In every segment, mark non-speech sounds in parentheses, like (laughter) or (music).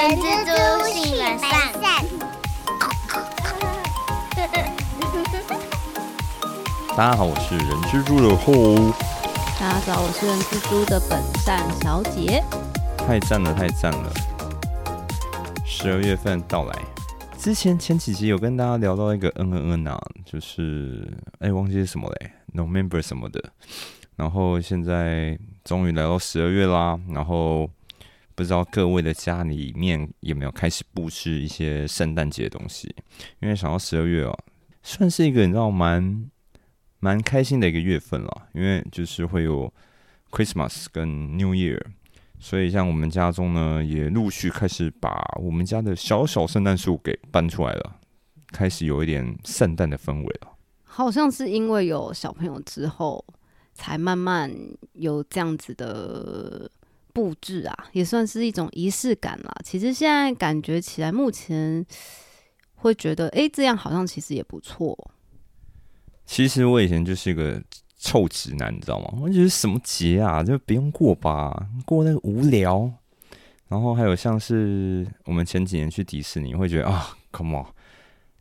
人蜘蛛性本善。大家好，我是人蜘蛛的后，大家好，我是人蜘蛛的本善小姐。太赞了，太赞了！十二月份到来，之前前几集有跟大家聊到一个嗯嗯嗯啊，就是哎、忘记是什么嘞，November 什么的。然后现在终于来到十二月啦，然后不知道各位的家里面有没有开始布置一些圣诞节的东西？因为想到十二月哦，算是一个你知道蛮蛮开心的一个月份了，因为就是会有 Christmas 跟 New Year，所以像我们家中呢，也陆续开始把我们家的小小圣诞树给搬出来了，开始有一点圣诞的氛围了。好像是因为有小朋友之后，才慢慢有这样子的布置啊，也算是一种仪式感啦。其实现在感觉起来，目前会觉得，诶，这样好像其实也不错。其实我以前就是一个臭直男，你知道吗？我觉得什么节啊，就不用过吧，过那个无聊。然后还有像是我们前几年去迪士尼，会觉得啊，come on，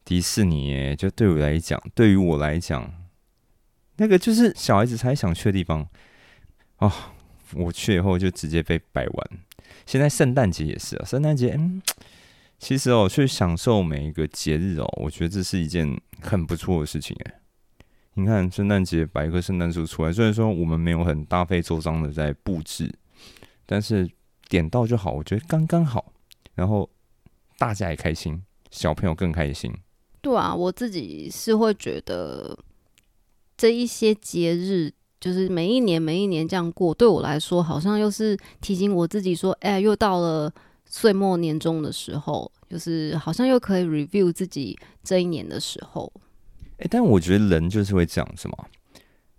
迪士尼耶，就对我来讲，对于我来讲，那个就是小孩子才想去的地方啊。我去以后就直接被摆完。现在圣诞节也是啊，圣诞节，嗯，其实哦，去享受每一个节日哦，我觉得这是一件很不错的事情诶。你看，圣诞节摆一棵圣诞树出来，虽然说我们没有很大费周章的在布置，但是点到就好，我觉得刚刚好。然后大家也开心，小朋友更开心。对啊，我自己是会觉得这一些节日，就是每一年每一年这样过，对我来说，好像又是提醒我自己说，哎、又到了岁末年终的时候，就是好像又可以 review 自己这一年的时候。诶，但我觉得人就是会这样子嘛。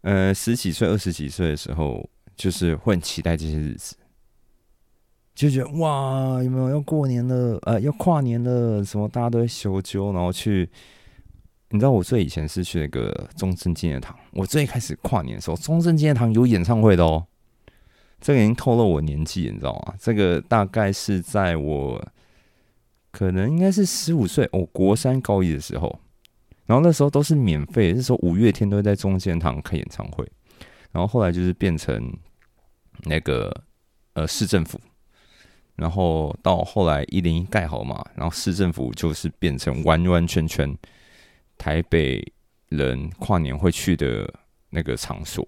呃，十几岁、二十几岁的时候，就是会很期待这些日子，就觉得哇，有没有要过年了？呃，要跨年了，什么大家都会休休，然后去。你知道我最以前是去那个中正纪念堂，我最开始跨年的时候，中正纪念堂有演唱会的哦。这个已经透露我年纪，你知道吗？这个大概是在我可能应该是十五岁，我、国三高一的时候。然后那时候都是免费，那时候五月天都会在中间堂开演唱会，然后后来就是变成那个呃市政府，然后到后来一零一盖好嘛，然后市政府就是变成完完全全台北人跨年会去的那个场所，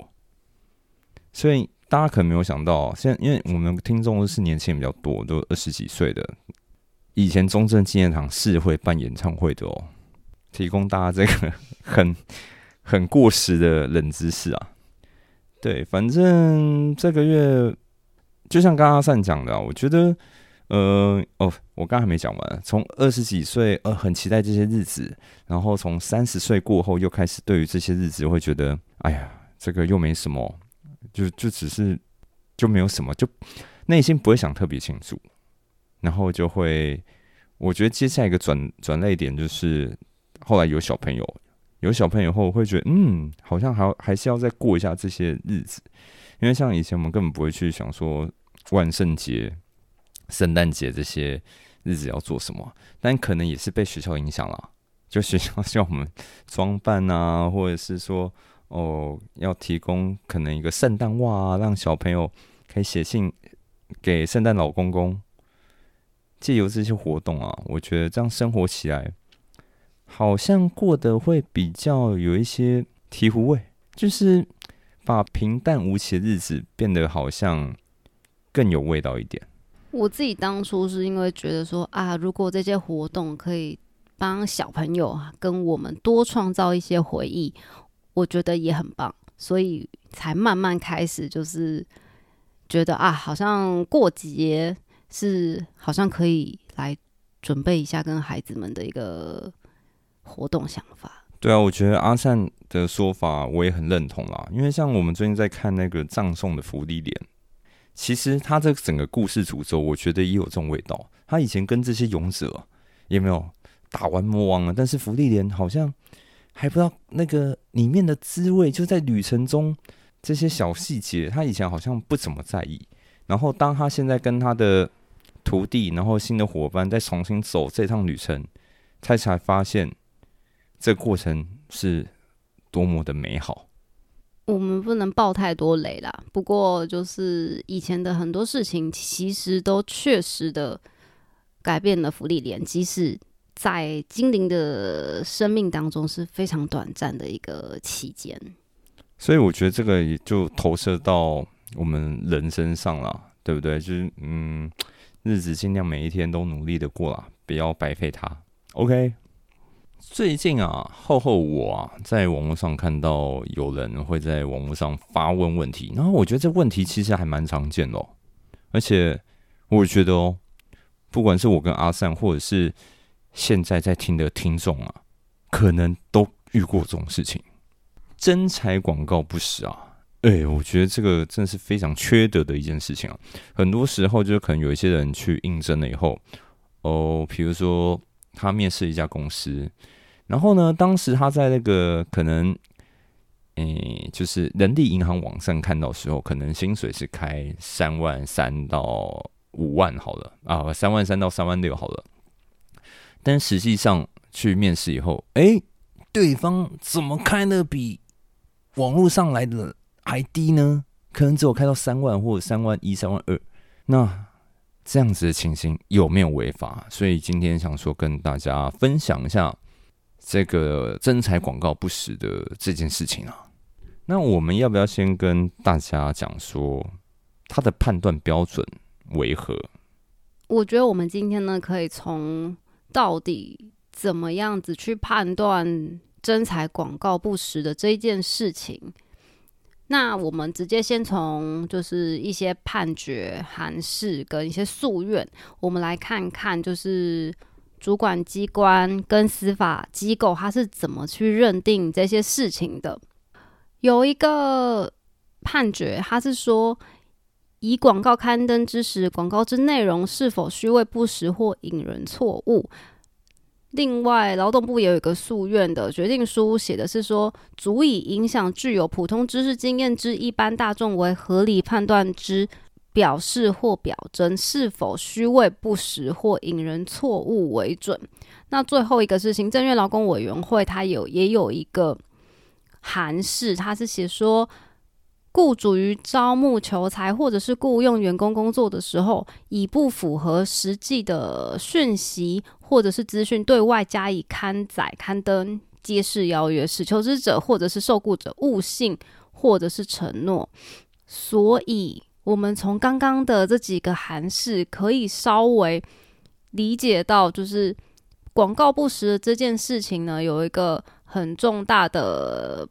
所以大家可能没有想到，现在因为我们听众都是年轻人比较多，都二十几岁的，以前中正纪念堂是会办演唱会的哦。提供大家这个很 (laughs) 很过时的冷知识啊。对，反正这个月就像刚刚阿善讲的、我觉得，呃，哦，我刚还没讲完。从二十几岁，呃，很期待这些日子，然后从三十岁过后，又开始对于这些日子会觉得，哎呀，这个又没什么，就就只是就没有什么，就内心不会想特别清楚，然后就会，我觉得接下来一个转转泪点就是。后来有小朋友，有小朋友后会觉得，嗯，好像还还是要再过一下这些日子，因为像以前我们根本不会去想说万圣节、圣诞节这些日子要做什么，但可能也是被学校影响了，就学校叫我们装扮啊，或者是说哦要提供可能一个圣诞袜啊，让小朋友可以写信给圣诞老公公，借由这些活动啊，我觉得这样生活起来。好像过得会比较有一些醍醐味，就是把平淡无奇的日子变得好像更有味道一点。我自己当初是因为觉得说啊，如果这些活动可以帮小朋友跟我们多创造一些回忆，我觉得也很棒，所以才慢慢开始就是觉得啊，好像过节是好像可以来准备一下跟孩子们的一个。活动想法，对啊，我觉得阿善的说法我也很认同啦。因为像我们最近在看那个葬送的福利点，其实他这整个故事诅咒，我觉得也有这种味道。他以前跟这些勇者也没有打完魔王了，但是福利莲好像还不知道那个里面的滋味，就在旅程中这些小细节，他以前好像不怎么在意。然后当他现在跟他的徒弟，然后新的伙伴再重新走这趟旅程，他才发现这过程是多么的美好。我们不能爆太多雷啦。不过，就是以前的很多事情，其实都确实的改变了福利连，即使在精灵的生命当中是非常短暂的一个期间。所以，我觉得这个也就投射到我们人身上了，对不对？就是嗯，日子尽量每一天都努力的过啦，不要白费它。OK。最近啊，厚厚我啊，在网络上看到有人会在网络上发问问题，然后我觉得这问题其实还蛮常见的，而且我觉得哦，不管是我跟阿善，或者是现在在听的听众啊，可能都遇过这种事情，真财广告不实啊，哎，我觉得这个真的是非常缺德的一件事情啊，很多时候就是可能有一些人去应征了以后，哦，比如说他面试一家公司。然后呢？当时他在那个可能，诶，就是人力银行网上看到时候，可能薪水是开三万三到五万好了啊，三万三到三万六好了。但实际上去面试以后，哎，对方怎么开的比网络上来的还低呢？可能只有开到三万或者三万一、三万二。那这样子的情形有没有违法？所以今天想说跟大家分享一下。这个真财广告不实的这件事情啊，那我们要不要先跟大家讲说他的判断标准为何？我觉得我们今天呢，可以从到底怎么样子去判断真财广告不实的这一件事情。那我们直接先从就是一些判决函释跟一些诉愿，我们来看看就是。主管机关跟司法机构，他是怎么去认定这些事情的？有一个判决，他是说，以广告刊登之时，广告之内容是否虚伪不实或引人错误。另外，劳动部也有一个诉愿的决定书，写的是说，足以影响具有普通知识经验之一般大众为合理判断之。表示或表征是否虚伪不实或引人错误为准。那最后一个是行政院劳工委员会，它有也有一个函释，它是写说，雇主于招募求才或者是雇佣员工工作的时候，以不符合实际的讯息或者是资讯对外加以刊载刊登，揭示邀约，使求职者或者是受雇者误信或者是承诺，所以。我们从刚刚的这几个函式，可以稍微理解到，就是广告不实的这件事情呢，有一个很重大的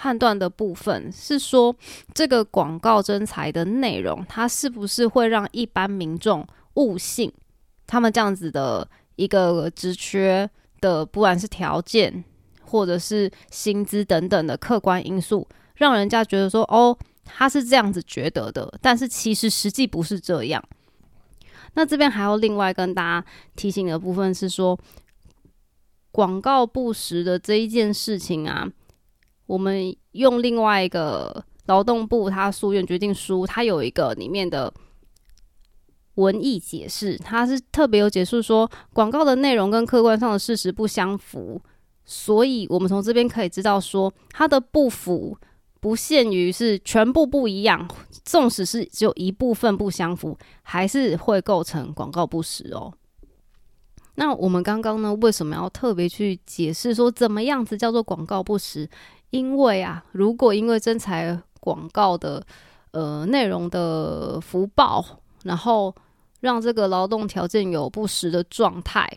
判断的部分，是说这个广告征才的内容，它是不是会让一般民众误信？他们这样子的一个职缺的，不管是条件或者是薪资等等的客观因素，让人家觉得说，哦。他是这样子觉得的，但是其实实际不是这样。那这边还要另外跟大家提醒的部分是说，广告不实的这一件事情啊，我们用另外一个劳动部他诉愿决定书，它有一个里面的文艺解释，它是特别有解释说，广告的内容跟客观上的事实不相符，所以我们从这边可以知道说，它的不符。不限于是全部不一样，纵使是只有一部分不相符，还是会构成广告不实哦。那我们刚刚呢，为什么要特别去解释说怎么样子叫做广告不实？因为啊，如果因为真才广告的呃内容的福报，然后让这个劳动条件有不实的状态，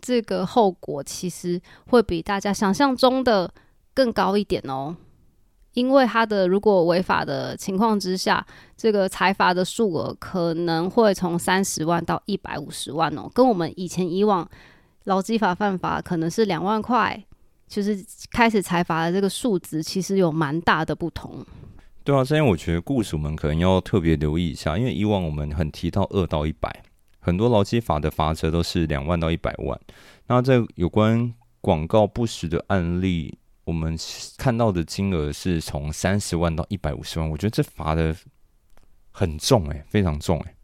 这个后果其实会比大家想象中的更高一点哦。因为他的如果违法的情况之下，这个财罚的数额可能会从三十万到一百五十万哦，跟我们以前以往劳基法犯法可能是两万块，就是开始财罚的这个数值其实有蛮大的不同。对啊，所以我觉得雇主们可能要特别留意一下，因为以往我们很提到二到一百，很多劳基法的罚则都是两万到一百万。那在有关广告不实的案例。我们看到的金额是从三十万到一百五十万，我觉得这罚的很重哎，非常重哎。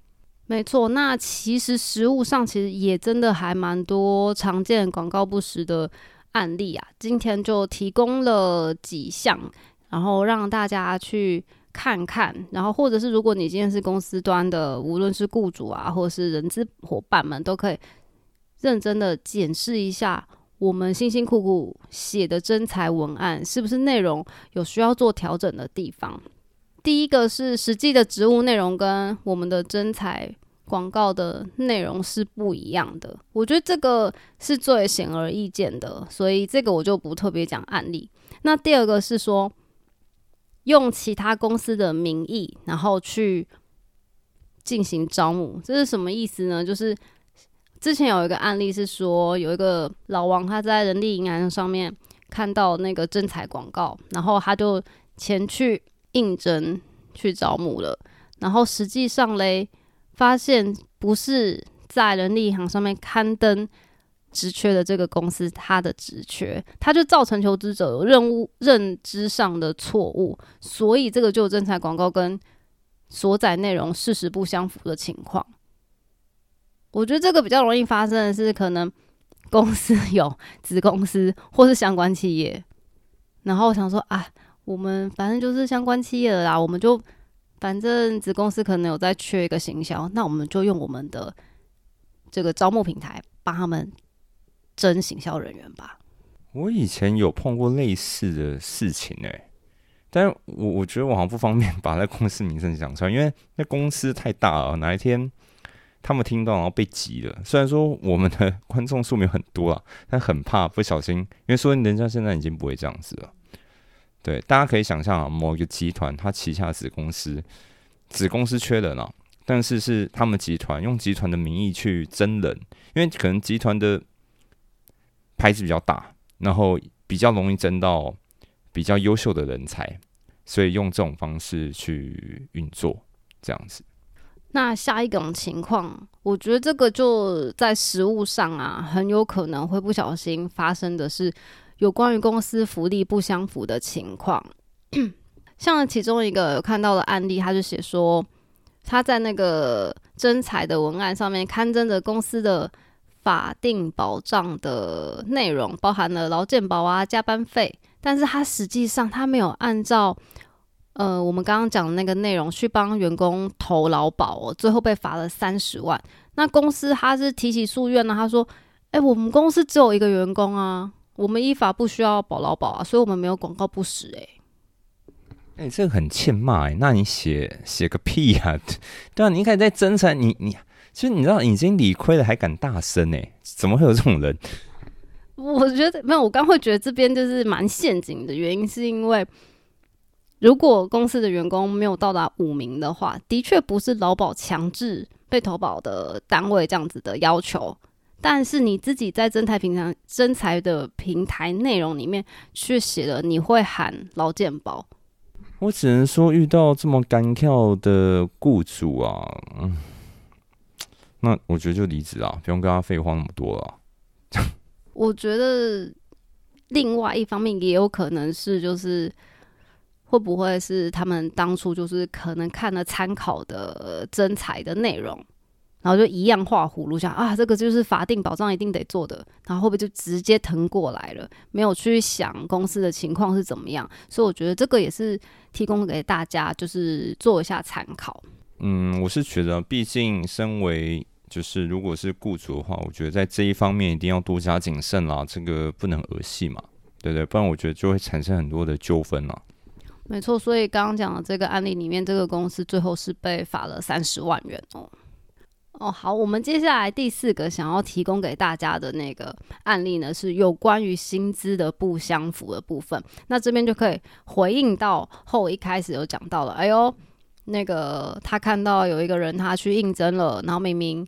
没错，那其实实物上其实也真的还蛮多常见广告不实的案例啊。今天就提供了几项，然后让大家去看看，然后或者是如果你今天是公司端的，无论是雇主啊，或者是人资伙伴们，都可以认真的检视一下我们辛辛苦苦写的真才文案是不是内容有需要做调整的地方。第一个是实际的职务内容跟我们的真彩广告的内容是不一样的，我觉得这个是最显而易见的，所以这个我就不特别讲案例。那第二个是说用其他公司的名义，然后去进行招募，这是什么意思呢？就是之前有一个案例是说，有一个老王他在人力银行上面看到那个征才广告，然后他就前去。应征去招募了，然后实际上嘞，发现不是在人力银行上面刊登职缺的这个公司，它的职缺，它就造成求职者有任务认知上的错误，所以这个就有征才广告跟所载内容事实不相符的情况。我觉得这个比较容易发生的是，可能公司有子公司或是相关企业，然后我想说啊。我们反正就是相关企业的啦，我们就反正子公司可能有在缺一个行销，那我们就用我们的这个招募平台帮他们征行销人员吧。我以前有碰过类似的事情哎，但是我我觉得我好像不方便把那公司名称讲出来，因为那公司太大了，哪一天他们听到然后被挤了。虽然说我们的观众数没有很多啊，但很怕不小心，因为说人家现在已经不会这样子了。对，大家可以想象啊，某一个集团它旗下子公司，子公司缺人啊，但是是他们集团用集团的名义去征人，因为可能集团的牌子比较大，然后比较容易征到比较优秀的人才，所以用这种方式去运作，这样子。那下一种情况，我觉得这个就在实物上啊，很有可能会不小心发生的是。有关于公司福利不相符的情况，像其中一个看到的案例，他就写说他在那个征才的文案上面刊登着公司的法定保障的内容，包含了劳健保啊、加班费，但是他实际上他没有按照呃我们刚刚讲的那个内容去帮员工投劳保哦，最后被罚了三十万。那公司他是提起诉愿呢，他说：“哎，我们公司只有一个员工啊。”我们依法不需要保劳保啊，所以我们没有广告不实哎。哎，这个很欠骂哎，那你写写个屁呀？(laughs) 对啊，你应该在真才，你你其实你知道已经理亏了还敢大声哎？怎么会有这种人？我觉得没有，我刚会觉得这边就是蛮陷阱的原因，是因为如果公司的员工没有到达五名的话，的确不是劳保强制被投保的单位这样子的要求。但是你自己在真台平常真才的平台内容里面去写了你会喊劳健保，我只能说遇到这么干跳的雇主啊，嗯，那我觉得就离职啊，不用跟他废话那么多了。我觉得另外一方面也有可能是，就是会不会是他们当初就是可能看了参考的真才的内容。然后就一样画葫芦，想啊，这个就是法定保障一定得做的，然后会不会就直接腾过来了？没有去想公司的情况是怎么样，所以我觉得这个也是提供给大家，就是做一下参考。嗯，我是觉得，毕竟身为就是如果是雇主的话，我觉得在这一方面一定要多加谨慎啦，这个不能儿戏嘛，对不对？不然我觉得就会产生很多的纠纷了。没错，所以刚刚讲的这个案例里面，这个公司最后是被罚了三十万元哦。哦，好，我们接下来第四个想要提供给大家的那个案例呢，是有关于薪资的不相符的部分。那这边就可以回应到后一开始有讲到了，哎呦，那个他看到有一个人他去应征了，然后明明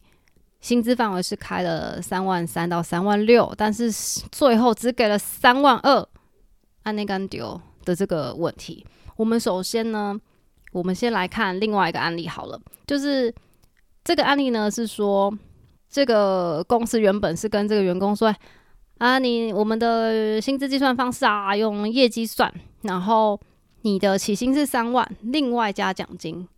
薪资范围是开了三万三到三万六，但是最后只给了三万二，按那干丢的这个问题。我们首先呢，我们先来看另外一个案例好了，就是。这个案例呢是说，这个公司原本是跟这个员工说，啊，你我们的薪资计算方式啊，用业绩算，然后你的起薪是三万，另外加奖金。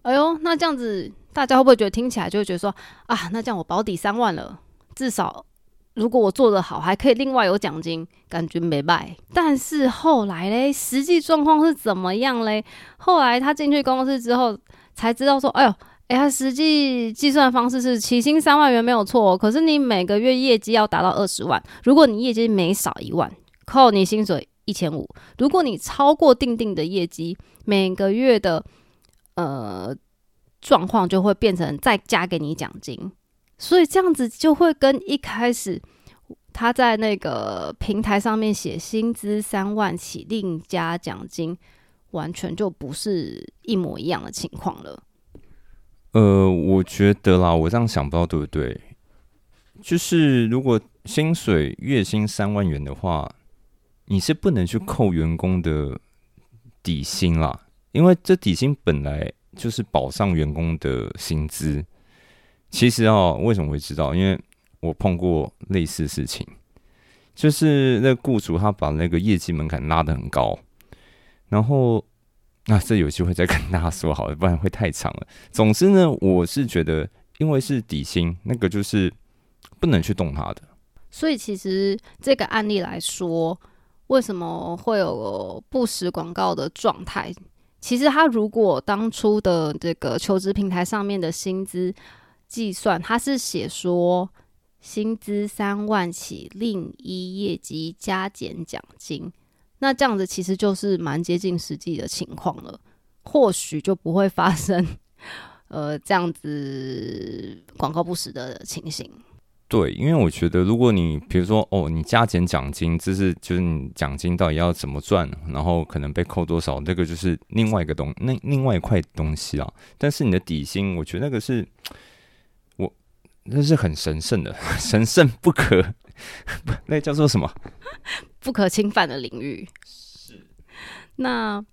哎呦，那这样子大家会不会觉得听起来就会觉得说啊，那这样我保底三万了，至少如果我做得好，还可以另外有奖金，感觉没败。但是后来嘞，实际状况是怎么样嘞？后来他进去公司之后才知道说，哎呦，哎，他实际计算方式是起薪三万元没有错，可是你每个月业绩要达到二十万，如果你业绩每少一万，扣你薪水一千五；如果你超过定定的业绩，每个月的呃。状况就会变成再加给你奖金，所以这样子就会跟一开始他在那个平台上面写薪资三万起另加奖金，完全就不是一模一样的情况了。呃，我觉得啦，我这样想不到对不对？就是如果薪水月薪三万元的话，你是不能去扣员工的底薪啦，因为这底薪本来。就是保障员工的薪资。其实哦，为什么会知道？因为我碰过类似事情，就是那雇主他把那个业绩门槛拉得很高，然后那这有机会再跟大家说好了，不然会太长了。总之呢，我是觉得，因为是底薪，那个就是不能去动它的。所以其实这个案例来说，为什么会有不实广告的状态？其实他如果当初的这个求职平台上面的薪资计算，他是写说薪资三万起，另一业绩加减奖金，那这样子其实就是蛮接近实际的情况了，或许就不会发生呃这样子广告不实的情形。对，因为我觉得，如果你比如说哦，你加减奖金，这是就是你奖金到底要怎么赚，然后可能被扣多少，那个就是另外一个东那另外一块东西啊。但是你的底薪，我觉得那个是我那是很神圣的，(laughs) 神圣不可 (laughs) 那叫做什么？不可侵犯的领域。是。那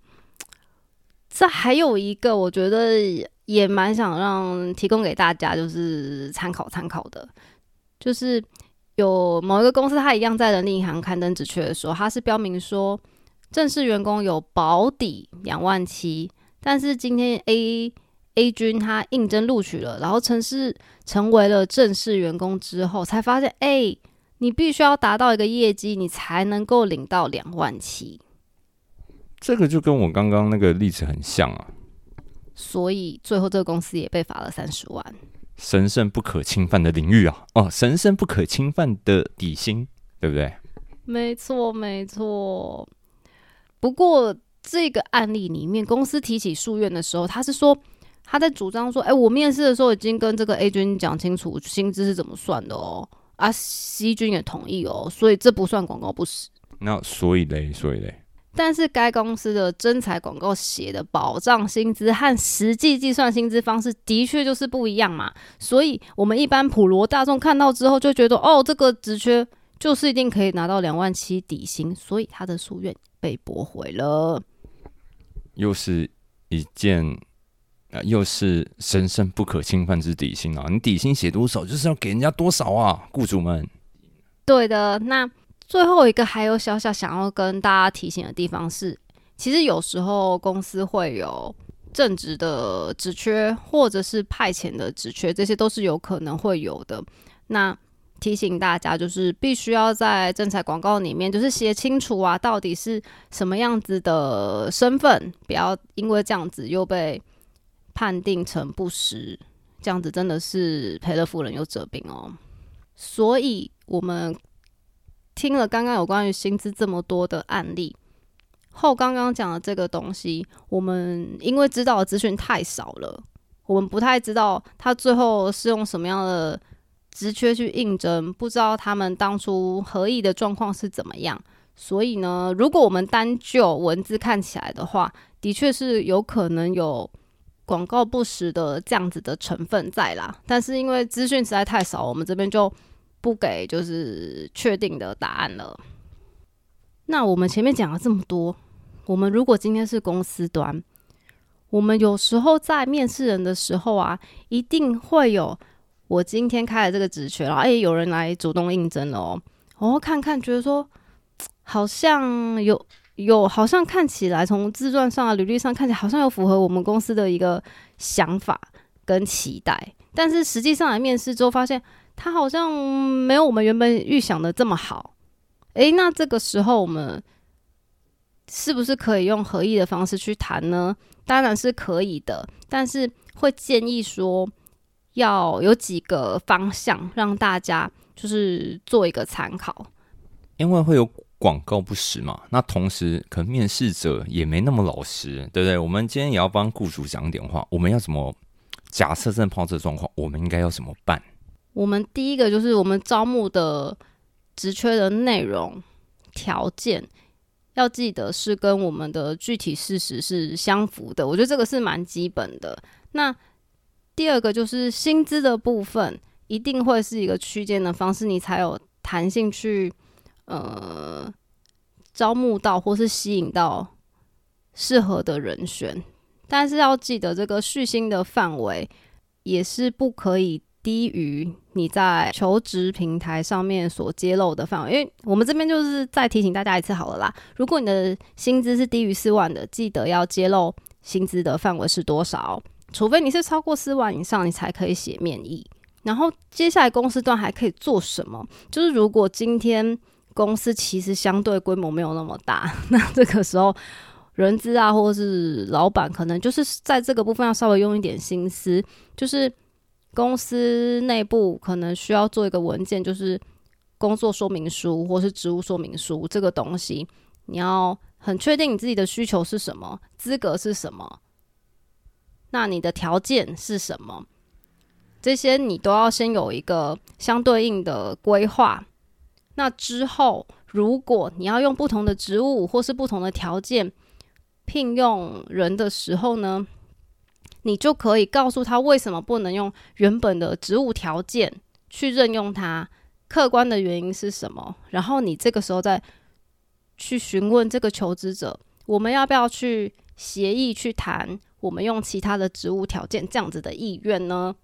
这还有一个，我觉得也蛮想让提供给大家，就是参考参考的。就是有某一个公司，它一样在人力银行刊登职缺的时候，他是标明说正式员工有保底两万七，但是今天 A A 君他应征录取了，然后成是成为了正式员工之后，才发现，哎，你必须要达到一个业绩，你才能够领到两万七。这个就跟我刚刚那个例子很像啊，所以最后这个公司也被罚了三十万。神圣不可侵犯的领域啊！哦，神圣不可侵犯的底薪，对不对？没错，没错。不过这个案例里面，公司提起诉愿的时候，他是说他在主张说：“哎，我面试的时候已经跟这个 A 君讲清楚薪资是怎么算的哦。”啊，C 君也同意哦，所以这不算广告不实。那所以嘞，所以嘞。但是该公司的征才广告写的保障薪资和实际计算薪资方式的确就是不一样嘛，所以我们一般普罗大众看到之后就觉得，哦，这个职缺就是一定可以拿到两万七底薪，所以他的夙愿被驳回了。又是一件啊，又是神圣不可侵犯之底薪啊！你底薪写多少，就是要给人家多少啊，雇主们。对的，那。最后一个还有小小想要跟大家提醒的地方是，其实有时候公司会有正职的职缺，或者是派遣的职缺，这些都是有可能会有的。那提醒大家，就是必须要在征才广告里面，就是写清楚啊，到底是什么样子的身份，不要因为这样子又被判定成不实，这样子真的是赔了夫人又折兵哦。所以我们。听了刚刚有关于薪资这么多的案例后，刚刚讲的这个东西，我们因为知道的资讯太少了，我们不太知道他最后是用什么样的职缺去应征，不知道他们当初合意的状况是怎么样。所以呢，如果我们单就文字看起来的话，的确是有可能有广告不实的这样子的成分在啦。但是因为资讯实在太少，我们这边就。不给就是确定的答案了。那我们前面讲了这么多，我们如果今天是公司端，我们有时候在面试人的时候啊，一定会有我今天开了这个职缺然后哎，有人来主动应征了哦，然后看看觉得说好像有有，好像看起来从自传上啊、履历上看起来好像有符合我们公司的一个想法。跟期待，但是实际上来面试之后，发现他好像没有我们原本预想的这么好。诶，那这个时候我们是不是可以用合意的方式去谈呢？当然是可以的，但是会建议说要有几个方向让大家就是做一个参考，因为会有广告不实嘛。那同时，可能面试者也没那么老实，对不对？我们今天也要帮雇主讲点话，我们要怎么？假设真的碰这状况，我们应该要怎么办？我们第一个就是我们招募的职缺的内容条件要记得是跟我们的具体事实是相符的，我觉得这个是蛮基本的。那第二个就是薪资的部分，一定会是一个区间的方式，你才有弹性去呃招募到或是吸引到适合的人选。但是要记得，这个续薪的范围也是不可以低于你在求职平台上面所揭露的范围。因为我们这边就是再提醒大家一次好了啦，如果你的薪资是低于四万的，记得要揭露薪资的范围是多少。除非你是超过四万以上，你才可以写面议。然后接下来公司端还可以做什么？就是如果今天公司其实相对规模没有那么大，那这个时候。人资啊，或者是老板，可能就是在这个部分要稍微用一点心思，就是公司内部可能需要做一个文件，就是工作说明书或是职务说明书这个东西，你要很确定你自己的需求是什么，资格是什么，那你的条件是什么，这些你都要先有一个相对应的规划。那之后，如果你要用不同的职务或是不同的条件，聘用人的时候呢，你就可以告诉他为什么不能用原本的职务条件去任用他，客观的原因是什么？然后你这个时候再去询问这个求职者，我们要不要去协议去谈，我们用其他的职务条件这样子的意愿呢？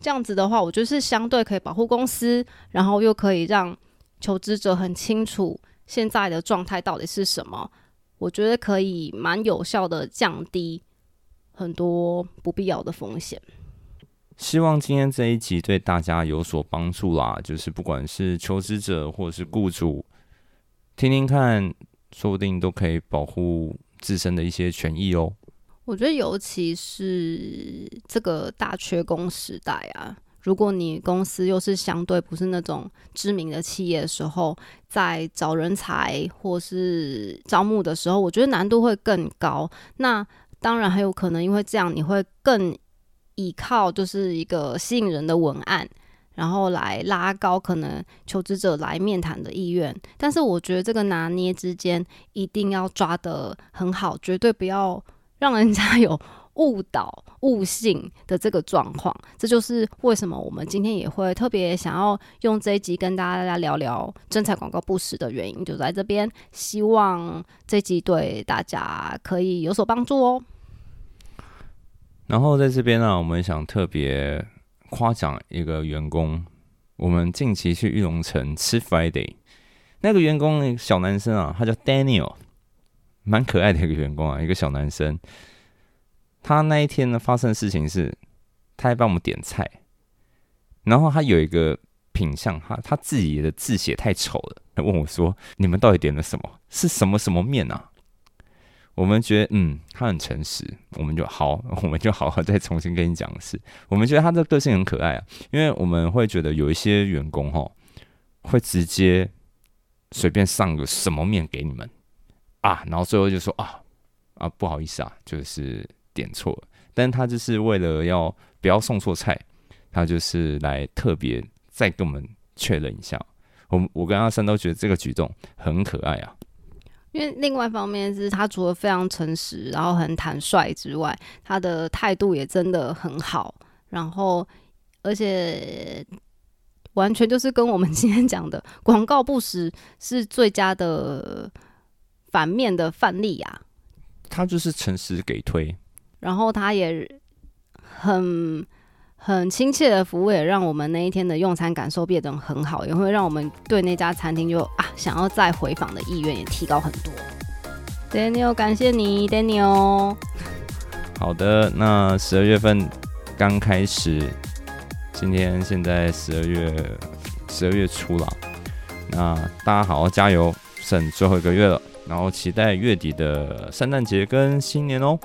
这样子的话，我觉得是相对可以保护公司，然后又可以让求职者很清楚现在的状态到底是什么。我觉得可以蛮有效的降低很多不必要的风险。希望今天这一集对大家有所帮助啦，就是不管是求职者或者是雇主，听听看，说不定都可以保护自身的一些权益哦。我觉得尤其是这个大缺工时代啊。如果你公司又是相对不是那种知名的企业的时候，在找人才或是招募的时候，我觉得难度会更高。那当然还有可能，因为这样你会更依靠就是一个吸引人的文案，然后来拉高可能求职者来面谈的意愿。但是我觉得这个拿捏之间一定要抓得很好，绝对不要让人家有。误导、误信的这个状况，(laughs) 这就是为什么我们今天也会特别想要用这一集跟大家聊聊真彩广告不实的原因，就在这边。希望这集对大家可以有所帮助哦。然后在这边呢，我们想特别夸奖一个员工，我们近期去玉龙城吃 Friday，那个员工小男生啊，他叫 Daniel，蛮可爱的一个员工啊，一个小男生。他那一天呢，发生的事情是，他还帮我们点菜，然后他有一个品相，他他自己的字写太丑了，他问我说：“你们到底点了什么？是什么什么面啊？”我们觉得，嗯，他很诚实，我们就好，我们就好好 (laughs) 再重新跟你讲的是，我们觉得他的个性很可爱啊，因为我们会觉得有一些员工哈，会直接随便上个什么面给你们啊，然后最后就说啊啊，不好意思啊，就是。点错了，但他就是为了要不要送错菜，他就是来特别再跟我们确认一下。我我跟阿三都觉得这个举动很可爱啊。因为另外一方面是他除了非常诚实，然后很坦率之外，他的态度也真的很好。然后而且完全就是跟我们今天讲的广告不实是最佳的反面的范例啊。他就是诚实给推。然后他也很很亲切的服务，也让我们那一天的用餐感受变得很好，也会让我们对那家餐厅就啊想要再回访的意愿也提高很多。Daniel，感谢你，Daniel。好的，那十二月份刚开始，今天现在十二月十二月初了，那大家好好加油，剩最后一个月了，然后期待月底的圣诞节跟新年哦。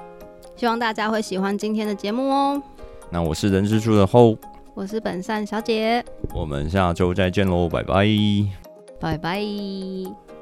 希望大家会喜欢今天的节目哦。那我是人之初的后，我是本善小姐，我们下周再见喽，拜拜。拜拜。